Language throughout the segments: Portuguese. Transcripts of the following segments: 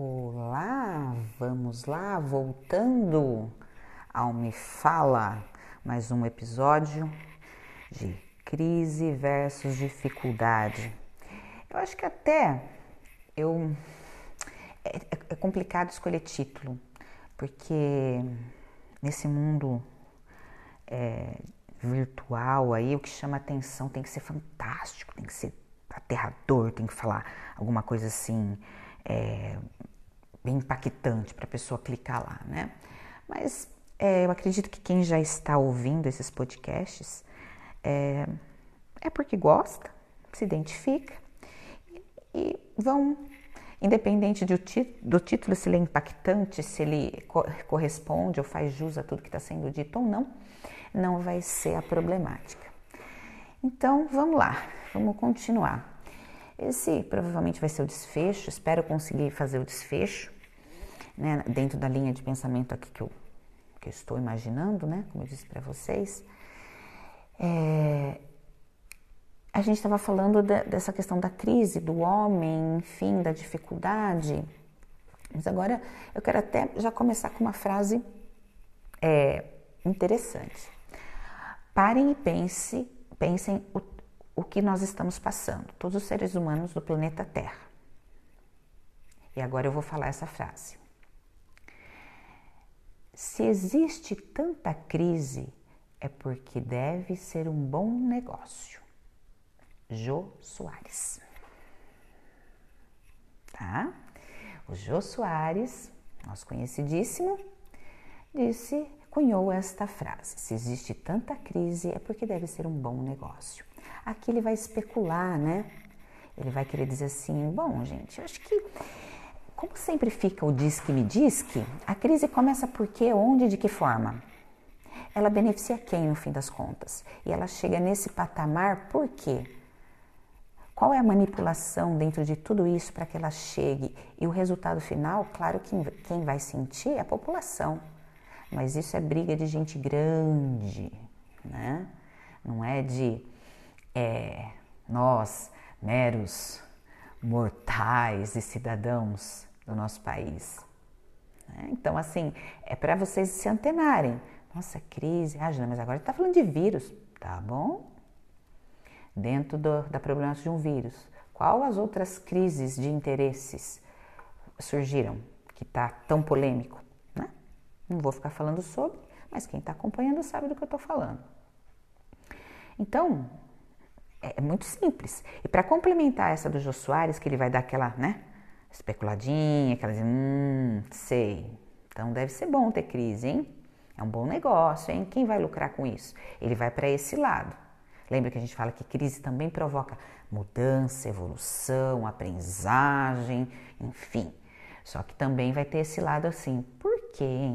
Olá, vamos lá, voltando ao Me Fala, mais um episódio de crise versus dificuldade. Eu acho que até eu é, é complicado escolher título, porque nesse mundo é, virtual aí o que chama atenção tem que ser fantástico, tem que ser aterrador, tem que falar alguma coisa assim é, bem impactante para a pessoa clicar lá, né? Mas é, eu acredito que quem já está ouvindo esses podcasts é, é porque gosta, se identifica e, e vão, independente do, do, título, se ele é impactante, se ele co corresponde ou faz jus a tudo que está sendo dito ou não, não vai ser a problemática. Então vamos lá, vamos continuar. Esse provavelmente vai ser o desfecho, espero conseguir fazer o desfecho, né, dentro da linha de pensamento aqui que eu, que eu estou imaginando, né, como eu disse para vocês. É, a gente estava falando de, dessa questão da crise, do homem, enfim, da dificuldade. Mas agora eu quero até já começar com uma frase é, interessante. Parem e pense, pensem o que nós estamos passando, todos os seres humanos do planeta Terra. E agora eu vou falar essa frase. Se existe tanta crise, é porque deve ser um bom negócio. Jô Soares. Tá? O Jô Soares, nosso conhecidíssimo, disse, cunhou esta frase: Se existe tanta crise, é porque deve ser um bom negócio aqui ele vai especular, né? Ele vai querer dizer assim: bom, gente, eu acho que, como sempre fica o diz que me diz que, a crise começa por quê, onde, de que forma? Ela beneficia quem no fim das contas? E ela chega nesse patamar por quê? Qual é a manipulação dentro de tudo isso para que ela chegue? E o resultado final, claro que quem vai sentir é a população. Mas isso é briga de gente grande, né? Não é de é, nós, meros mortais e cidadãos do nosso país. Né? Então, assim, é para vocês se antenarem. Nossa, crise, ah, mas agora está falando de vírus. Tá bom? Dentro do, da problemática de um vírus, qual as outras crises de interesses surgiram que está tão polêmico? Né? Não vou ficar falando sobre, mas quem está acompanhando sabe do que eu estou falando. Então, é, é muito simples. E para complementar essa do Jô Soares, que ele vai dar aquela, né, especuladinha, aquela, hum, sei. Então deve ser bom ter crise, hein? É um bom negócio, hein? Quem vai lucrar com isso? Ele vai para esse lado. Lembra que a gente fala que crise também provoca mudança, evolução, aprendizagem, enfim. Só que também vai ter esse lado assim, por quê?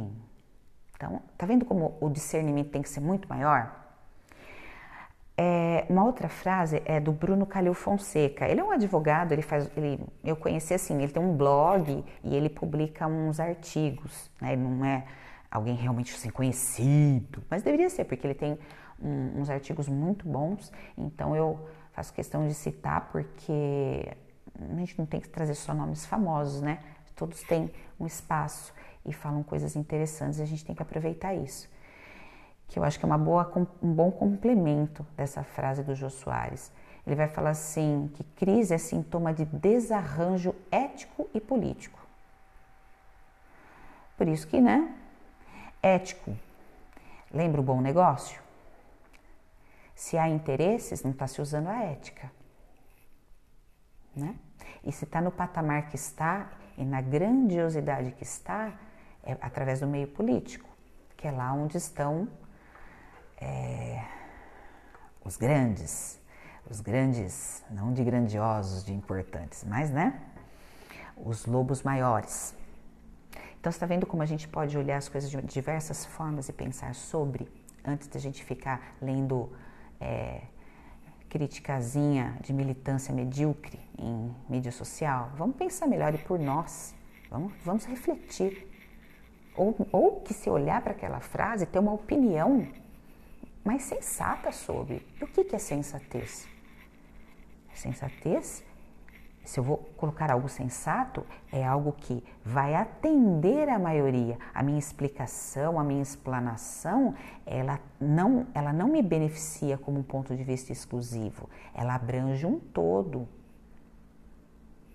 Então, tá vendo como o discernimento tem que ser muito maior? É, uma outra frase é do Bruno Calil Fonseca. Ele é um advogado, ele faz, ele, eu conheci assim, ele tem um blog e ele publica uns artigos. Né? Ele não é alguém realmente assim, conhecido, mas deveria ser, porque ele tem um, uns artigos muito bons. Então eu faço questão de citar, porque a gente não tem que trazer só nomes famosos, né? Todos têm um espaço e falam coisas interessantes a gente tem que aproveitar isso que eu acho que é uma boa, um bom complemento dessa frase do Jô Soares. Ele vai falar assim que crise é sintoma de desarranjo ético e político. Por isso que, né? Ético. Lembra o bom negócio? Se há interesses, não está se usando a ética. Né? E se está no patamar que está e na grandiosidade que está, é através do meio político, que é lá onde estão é, os grandes, os grandes, não de grandiosos, de importantes, mas né, os lobos maiores. Então está vendo como a gente pode olhar as coisas de diversas formas e pensar sobre, antes de a gente ficar lendo é, criticazinha de militância medíocre em mídia social. Vamos pensar melhor e por nós. Vamos, vamos refletir. Ou, ou que se olhar para aquela frase, ter uma opinião mas sensata sobre. O que é sensatez? Sensatez se eu vou colocar algo sensato, é algo que vai atender a maioria. A minha explicação, a minha explanação, ela não, ela não me beneficia como um ponto de vista exclusivo. Ela abrange um todo.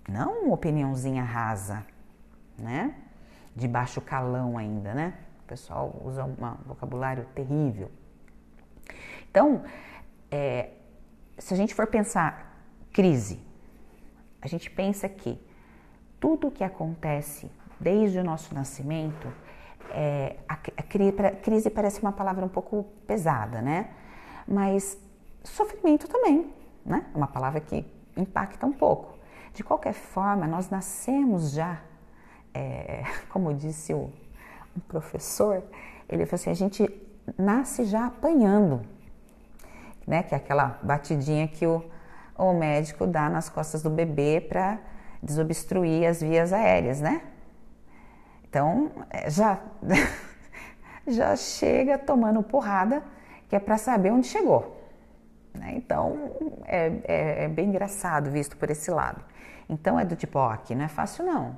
Não uma opiniãozinha rasa, né? De baixo calão ainda, né? O pessoal usa um vocabulário terrível. Então, é, se a gente for pensar crise, a gente pensa que tudo o que acontece desde o nosso nascimento, é, a, a, crise parece uma palavra um pouco pesada, né? Mas sofrimento também, né? É uma palavra que impacta um pouco. De qualquer forma, nós nascemos já, é, como disse o um professor, ele falou assim: a gente nasce já apanhando, né? Que é aquela batidinha que o o médico dá nas costas do bebê para desobstruir as vias aéreas, né? Então, é, já, já chega tomando porrada, que é para saber onde chegou. Né? Então, é, é, é, bem engraçado visto por esse lado. Então, é do tipo, ó, aqui não é fácil não.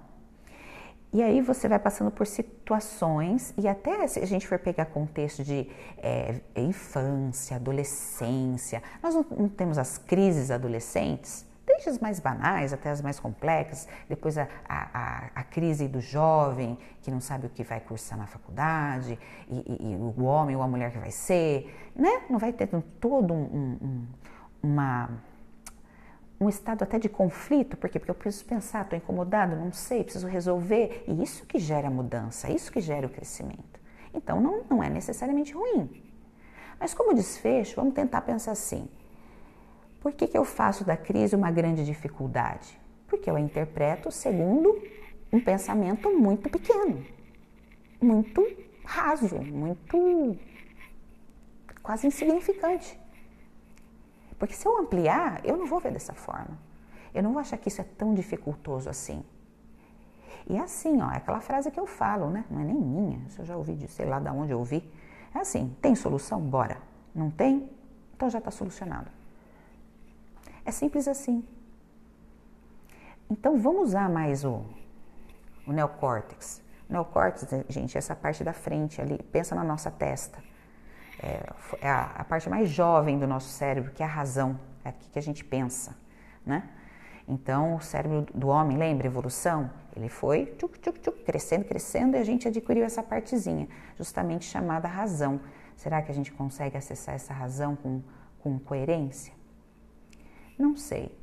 E aí você vai passando por situações, e até se a gente for pegar contexto de é, infância, adolescência, nós não, não, temos as crises adolescentes, desde as mais banais até as mais complexas, depois a, a, a crise do jovem que não sabe o que vai cursar na faculdade, e, e, e o homem ou a mulher que vai ser, né? Não vai ter todo um, um, uma um estado até de conflito, por quê? Porque eu preciso pensar, estou incomodado, não sei, preciso resolver. E isso que gera mudança, isso que gera o crescimento. Então não, não é necessariamente ruim. Mas como desfecho, vamos tentar pensar assim. Por que, que eu faço da crise uma grande dificuldade? Porque eu a interpreto segundo um pensamento muito pequeno, muito raso, muito quase insignificante. Porque se eu ampliar, eu não vou ver dessa forma. Eu não vou achar que isso é tão dificultoso assim. E é assim, ó, é aquela frase que eu falo, né? Não é nem minha, isso eu já ouvi de sei lá de onde eu ouvi. É assim, tem solução? Bora. Não tem? Então já está solucionado. É simples assim. Então vamos usar mais o, o neocórtex. O neocórtex, gente, é essa parte da frente ali, pensa na nossa testa é, é a, a, parte mais jovem do nosso cérebro, que é a razão, é aqui que a gente pensa, né? Então, o cérebro do homem, lembra, evolução? Ele foi tchuc, tchuc, tchuc, crescendo, crescendo e a gente adquiriu essa partezinha, justamente chamada razão. Será que a gente consegue acessar essa razão com, com coerência? Não sei.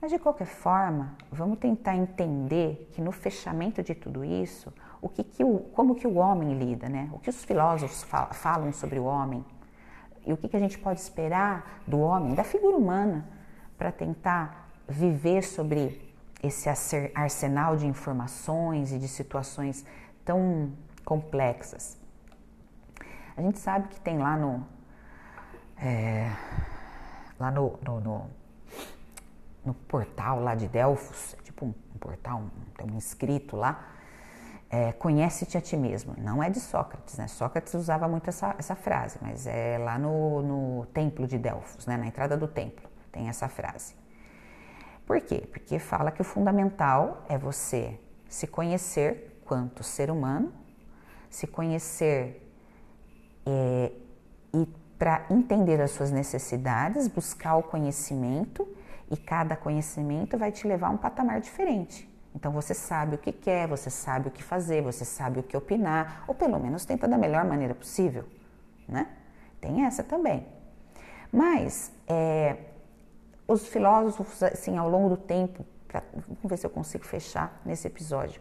Mas de qualquer forma, vamos tentar entender que no fechamento de tudo isso, o que, que o, como que o homem lida, né? O que os filósofos falam sobre o homem e o que, que a gente pode esperar do homem, da figura humana, para tentar viver sobre esse arsenal de informações e de situações tão complexas. A gente sabe que tem lá no é, lá no, no, no, no, portal lá de Delfos, é tipo um, um portal, tem um inscrito lá, é, conhece-te a ti mesmo. Não é de Sócrates, né? Sócrates usava muito essa, essa frase, mas é lá no, no templo de Delfos, né? na entrada do templo, tem essa frase. Por quê? Porque fala que o fundamental é você se conhecer quanto ser humano, se conhecer é, e para entender as suas necessidades, buscar o conhecimento e cada conhecimento vai te levar a um patamar diferente. Então você sabe o que quer, você sabe o que fazer, você sabe o que opinar, ou pelo menos tenta da melhor maneira possível, né? Tem essa também. Mas é, os filósofos, assim, ao longo do tempo, pra, vamos ver se eu consigo fechar nesse episódio,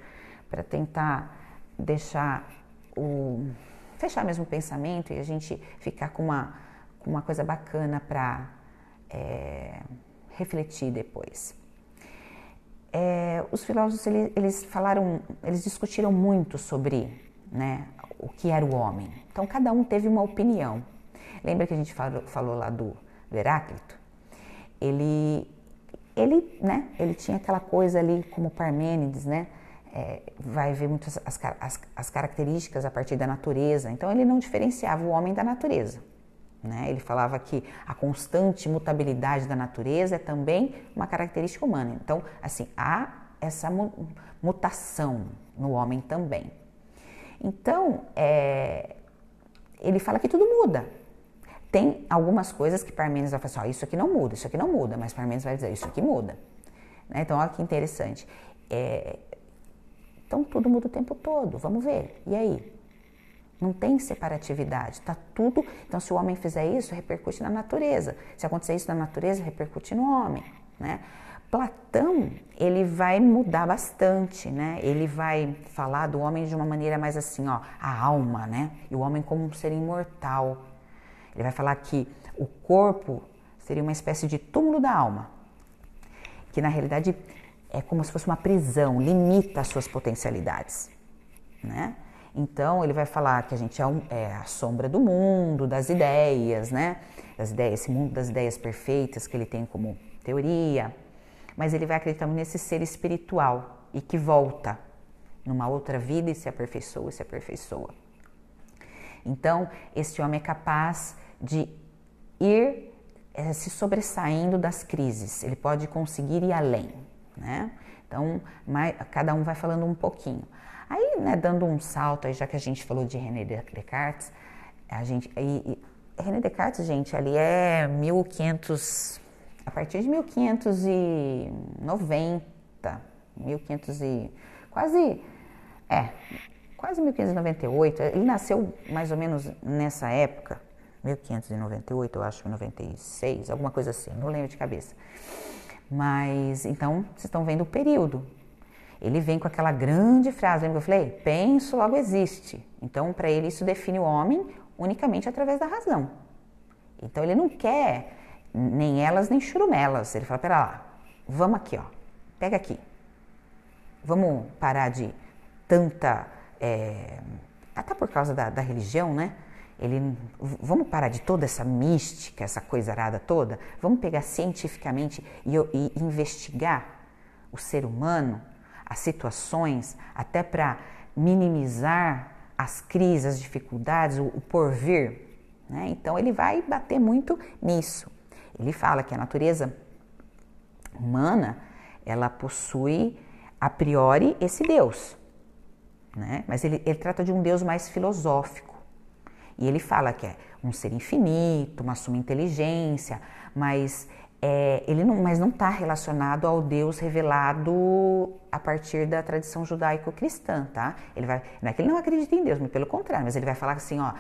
para tentar deixar o fechar mesmo o pensamento e a gente ficar com uma, com uma coisa bacana para é, refletir depois é, os filósofos eles, eles, falaram, eles discutiram muito sobre né, o que era o homem. Então cada um teve uma opinião. Lembra que a gente falou, falou lá do, do Heráclito? Ele, ele, né, ele tinha aquela coisa ali como Parmênides, né? É, vai ver muitas as, as, as, características a partir da natureza. Então ele não diferenciava o homem da natureza. Né? Ele falava que a constante mutabilidade da natureza é também uma característica humana. Então, assim, há essa mutação no homem também. Então, é, ele fala que tudo muda. Tem algumas coisas que Parmênides vai falar assim, isso aqui não muda, isso aqui não muda, mas Parmênides vai dizer, isso aqui muda. Né? Então, olha que interessante. É, então, tudo muda o tempo todo, vamos ver. E aí? Não tem separatividade, tá tudo. Então, se o homem fizer isso, repercute na natureza. Se acontecer isso na natureza, repercute no homem, né? Platão, ele vai mudar bastante, né? Ele vai falar do homem de uma maneira mais assim, ó, a alma, né? E o homem como um ser imortal. Ele vai falar que o corpo seria uma espécie de túmulo da alma, que na realidade é como se fosse uma prisão, limita as suas potencialidades, né? Então ele vai falar que a gente é, um, é, a sombra do mundo, das ideias, né? Das ideias, esse mundo das ideias perfeitas que ele tem como teoria mas ele vai acreditar nesse ser espiritual e que volta numa outra vida e se aperfeiçoa se aperfeiçoa. Então, esse homem é capaz de ir é, se sobressaindo das crises, ele pode conseguir ir além, né? Então, mais, cada um vai falando um pouquinho. Aí, né, dando um salto, aí, já que a gente falou de René Descartes, a gente, e, e, René Descartes, gente, ali é 1500 a partir de 1590, 1500 e quase é, quase 1598. Ele nasceu mais ou menos nessa época, 1598, eu acho, 96, alguma coisa assim, não lembro de cabeça. Mas então vocês estão vendo o período. Ele vem com aquela grande frase, lembra que eu falei? Penso, logo existe. Então, para ele, isso define o homem unicamente através da razão. Então, ele não quer nem elas nem churumelas. Ele fala: pera lá, vamos aqui, ó, pega aqui. Vamos parar de tanta. É, até por causa da, da religião, né? Ele, vamos parar de toda essa mística, essa coisa arada toda. Vamos pegar cientificamente e, e investigar o ser humano, as situações, até para minimizar as crises, as dificuldades, o, o porvir. Né? Então ele vai bater muito nisso. Ele fala que a natureza humana ela possui a priori esse Deus, né? Mas ele, ele trata de um Deus mais filosófico e ele fala que é um ser infinito, uma suma inteligência, mas é, ele não, mas não está relacionado ao Deus revelado a partir da tradição judaico-cristã, tá? Ele vai, não é que ele não acredita em Deus, mas pelo contrário, mas ele vai falar assim, ó,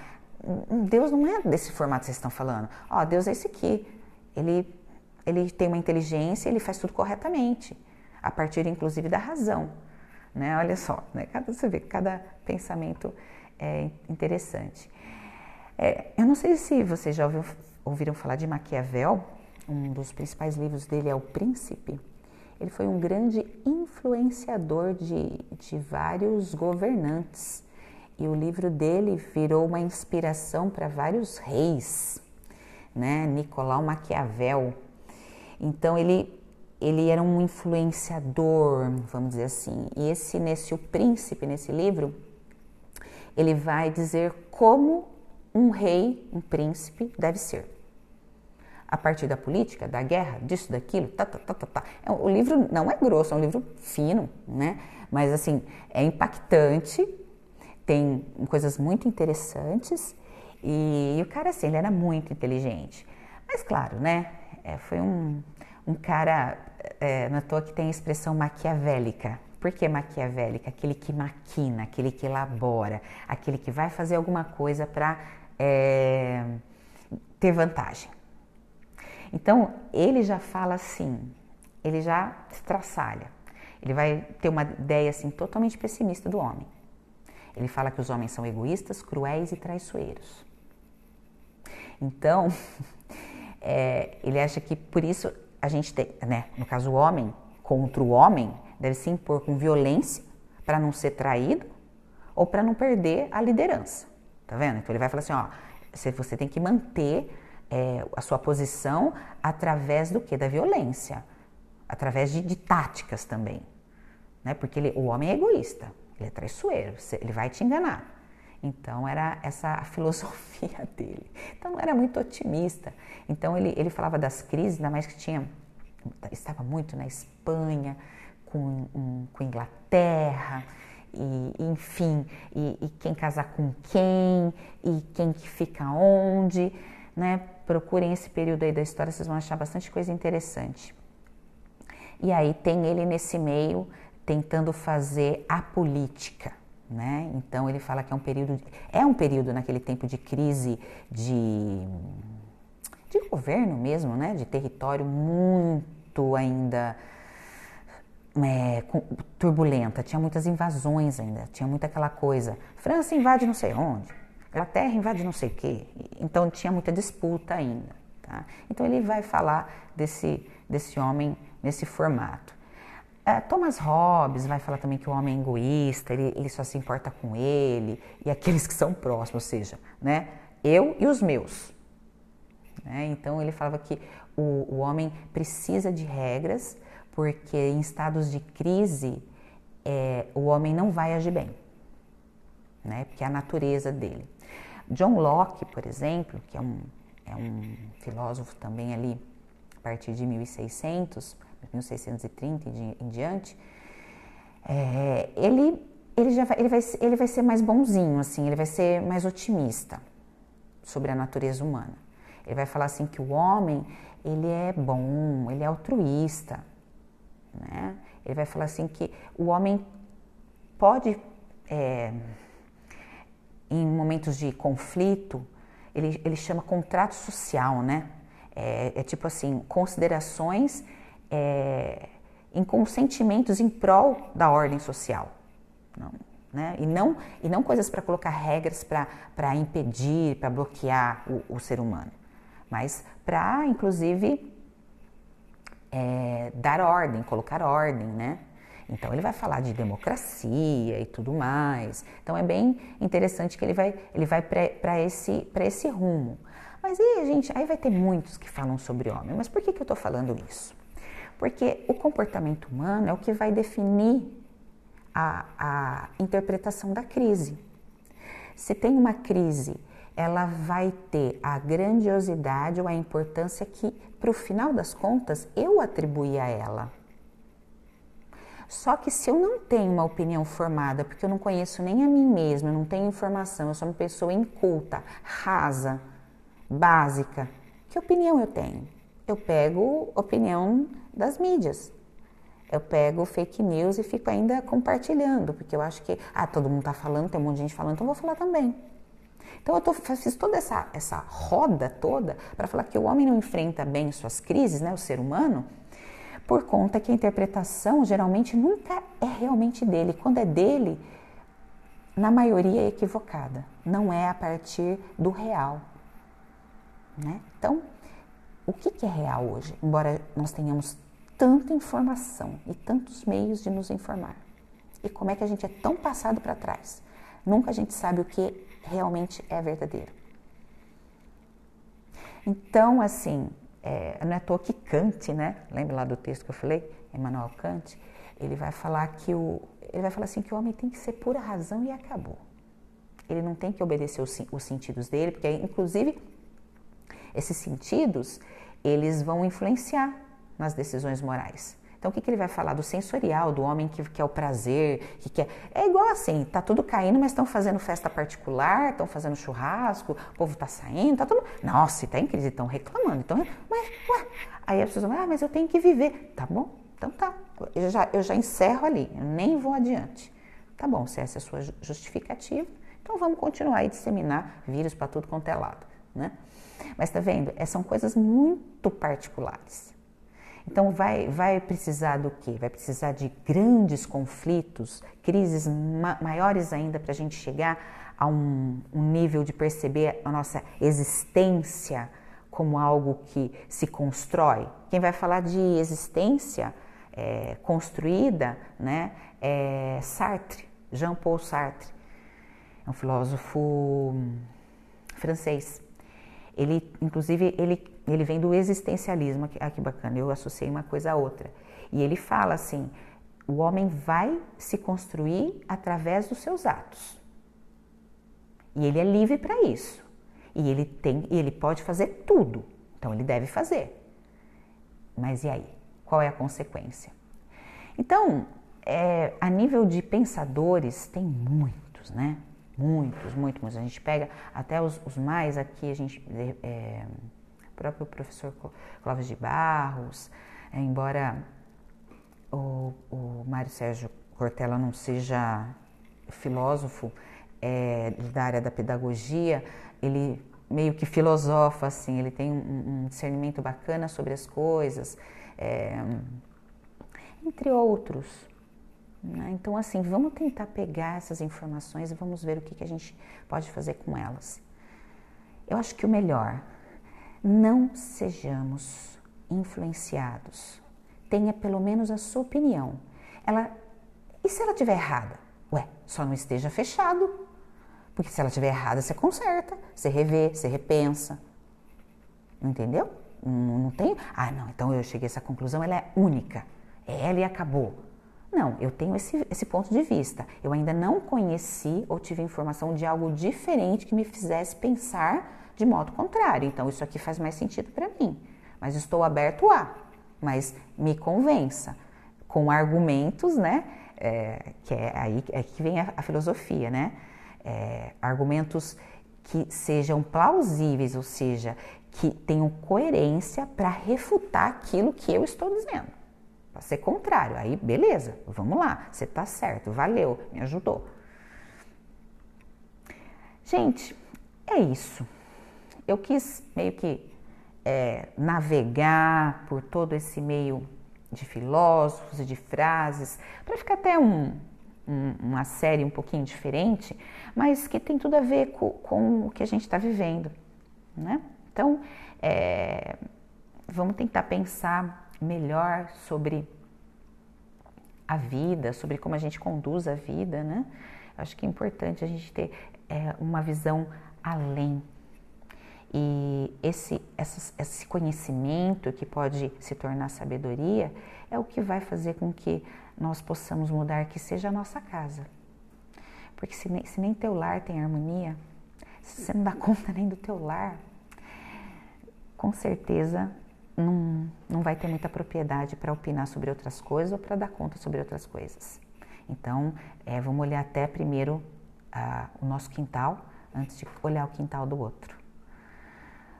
Deus não é desse formato que vocês estão falando. Ó, Deus é esse aqui. Ele, ele tem uma inteligência, ele faz tudo corretamente, a partir inclusive da razão. Né? Olha só, né? cada, você vê, cada pensamento é interessante. É, eu não sei se vocês já ouviram, ouviram falar de Maquiavel, um dos principais livros dele é O Príncipe. Ele foi um grande influenciador de, de vários governantes. E o livro dele virou uma inspiração para vários reis, né? Nicolau Maquiavel. Então ele ele era um influenciador, vamos dizer assim. E esse nesse o príncipe nesse livro, ele vai dizer como um rei, um príncipe deve ser. A partir da política, da guerra, disso, daquilo, tá, tá, tá, tá, tá. É, o livro não é grosso, é um livro fino, né? Mas assim, é impactante, tem coisas muito interessantes e, e, o cara, assim, ele era muito inteligente. Mas, claro, né? É, foi um, um cara, é, é toa que tem a expressão maquiavélica. Por que maquiavélica? Aquele que maquina, aquele que elabora, aquele que vai fazer alguma coisa para é, ter vantagem. Então, ele já fala assim, ele já estraçalha. Ele vai ter uma ideia assim totalmente pessimista do homem. Ele fala que os homens são egoístas, cruéis e traiçoeiros. Então, é, ele acha que por isso a gente tem, né, no caso o homem contra o homem, deve se impor com violência para não ser traído ou para não perder a liderança. Tá vendo? Então ele vai falar assim, ó, você tem que manter é, a sua posição através do que? Da violência, através de, de táticas também, né? Porque ele, o homem é egoísta, ele é traiçoeiro, ele vai te enganar. Então era essa a filosofia dele. Então era muito otimista. Então ele, ele falava das crises, ainda mais que tinha estava muito na Espanha, com, um, com Inglaterra, e, enfim, e, e, quem casar com quem, e quem que fica onde, né? Procurem esse período aí da história, vocês vão achar bastante coisa interessante. E aí tem ele nesse meio tentando fazer a política, né? Então ele fala que é um período, é um período naquele tempo de crise de, de governo mesmo, né? De território muito ainda é, turbulenta, tinha muitas invasões ainda, tinha muita aquela coisa. França invade não sei onde, Inglaterra invade não sei o quê. Então tinha muita disputa ainda. Tá? Então ele vai falar desse, desse homem nesse formato. É, Thomas Hobbes vai falar também que o homem é egoísta, ele, ele só se importa com ele e aqueles que são próximos, ou seja, né, eu e os meus. Né? Então ele falava que o, o homem precisa de regras porque em estados de crise é, o homem não vai agir bem, né? Porque é a natureza dele. John Locke, por exemplo, que é um, é um filósofo também ali a partir de 1600, 1630 em, diante, é, ele ele já vai, ele vai, ele vai ser mais bonzinho, assim, ele vai ser mais otimista sobre a natureza humana. Ele vai falar assim que o homem ele é bom, ele é altruísta, né? Ele vai falar assim que o homem pode, é, em momentos de conflito, ele, ele chama contrato social, né? É, é tipo assim, considerações é, em consentimentos em prol da ordem social. Não, né? e, não, e não coisas para colocar regras para impedir, para bloquear o, o ser humano, mas para, inclusive, é, dar ordem, colocar ordem, né? Então ele vai falar de democracia e tudo mais. Então é bem interessante que ele vai, ele vai para esse, esse rumo. Mas aí, gente, aí vai ter muitos que falam sobre homem. Mas por que, que eu estou falando isso? Porque o comportamento humano é o que vai definir a, a interpretação da crise. Se tem uma crise ela vai ter a grandiosidade ou a importância que, para o final das contas, eu atribuí a ela. Só que se eu não tenho uma opinião formada, porque eu não conheço nem a mim mesma, eu não tenho informação, eu sou uma pessoa inculta, rasa, básica, que opinião eu tenho? Eu pego opinião das mídias. Eu pego fake news e fico ainda compartilhando, porque eu acho que, ah, todo mundo está falando, tem um monte de gente falando, então eu vou falar também. Então eu tô, fiz toda essa, essa roda toda para falar que o homem não enfrenta bem suas crises, né, o ser humano, por conta que a interpretação geralmente nunca é realmente dele. Quando é dele, na maioria é equivocada, não é a partir do real. Né? Então, o que, que é real hoje? Embora nós tenhamos tanta informação e tantos meios de nos informar. E como é que a gente é tão passado para trás? Nunca a gente sabe o que realmente é verdadeiro. Então, assim, é, não é à toa que Kant, né? Lembra lá do texto que eu falei? Emmanuel Kant, ele vai falar que o, ele vai falar assim que o homem tem que ser pura razão e acabou. Ele não tem que obedecer os, os sentidos dele, porque inclusive esses sentidos eles vão influenciar nas decisões morais. Então, o que, que ele vai falar? Do sensorial, do homem que quer o prazer, que quer. É igual assim, tá tudo caindo, mas estão fazendo festa particular, estão fazendo churrasco, o povo tá saindo, tá tudo. Nossa, tá em crise, estão reclamando. Então, mas, ué. Aí as pessoas vão, ah, mas eu tenho que viver. Tá bom, então tá. Eu já, eu já encerro ali, eu nem vou adiante. Tá bom, se essa é a sua justificativa, então vamos continuar e disseminar vírus para tudo quanto é lado, né? Mas tá vendo? É, são coisas muito particulares. Então vai, vai precisar do quê? Vai precisar de grandes conflitos, crises ma maiores ainda para a gente chegar a um, um nível de perceber a nossa existência como algo que se constrói. Quem vai falar de existência é, construída né, é Sartre, Jean-Paul Sartre, é um filósofo francês. Ele, inclusive, ele, ele vem do existencialismo. Ah, que bacana, eu associei uma coisa a outra. E ele fala assim: o homem vai se construir através dos seus atos. E ele é livre para isso. E ele tem, e ele pode fazer tudo. Então ele deve fazer. Mas e aí? Qual é a consequência? Então, é, a nível de pensadores, tem muitos, né? Muitos, muitos, muitos. A gente pega até os, os mais aqui, a gente. É, próprio professor Clóvis de Barros, é, embora o, o Mário Sérgio Cortella não seja filósofo é, da área da pedagogia, ele meio que filosofa, assim, ele tem um, um discernimento bacana sobre as coisas, é, entre outros. Né? Então, assim, vamos tentar pegar essas informações e vamos ver o que, que a gente pode fazer com elas. Eu acho que o melhor, não sejamos influenciados. Tenha pelo menos a sua opinião. Ela, e se ela estiver errada? Ué, só não esteja fechado. Porque se ela estiver errada, você conserta, você revê, você repensa. Entendeu? Não, não tem. Ah, não, então eu cheguei a essa conclusão, ela é única. É ela e acabou. Não, eu tenho esse, esse ponto de vista. Eu ainda não conheci ou tive informação de algo diferente que me fizesse pensar de modo contrário. Então, isso aqui faz mais sentido para mim. Mas estou aberto a. Mas me convença com argumentos, né? É, que é aí é que vem a, a filosofia, né? É, argumentos que sejam plausíveis, ou seja, que tenham coerência para refutar aquilo que eu estou dizendo. Para ser contrário, aí beleza, vamos lá, você está certo, valeu, me ajudou. Gente, é isso. Eu quis meio que é, navegar por todo esse meio de filósofos e de frases, para ficar até um, um, uma série um pouquinho diferente, mas que tem tudo a ver com, com o que a gente está vivendo, né? Então, é, vamos tentar pensar melhor sobre a vida, sobre como a gente conduz a vida, né? Acho que é importante a gente ter é, uma visão além. E esse, esse conhecimento que pode se tornar sabedoria é o que vai fazer com que nós possamos mudar, que seja a nossa casa. Porque se nem, se nem teu lar tem harmonia, se você não dá conta nem do teu lar, com certeza não, não vai ter muita propriedade para opinar sobre outras coisas ou para dar conta sobre outras coisas. Então, é, vamos olhar até primeiro uh, o nosso quintal antes de olhar o quintal do outro.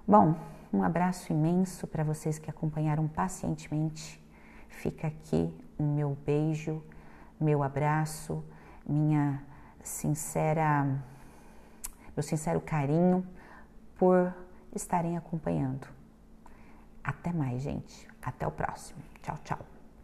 Bom, um abraço imenso para vocês que acompanharam pacientemente. Fica aqui o meu beijo, meu abraço, minha sincera, meu sincero carinho por estarem acompanhando. Até mais, gente. Até o próximo. Tchau, tchau.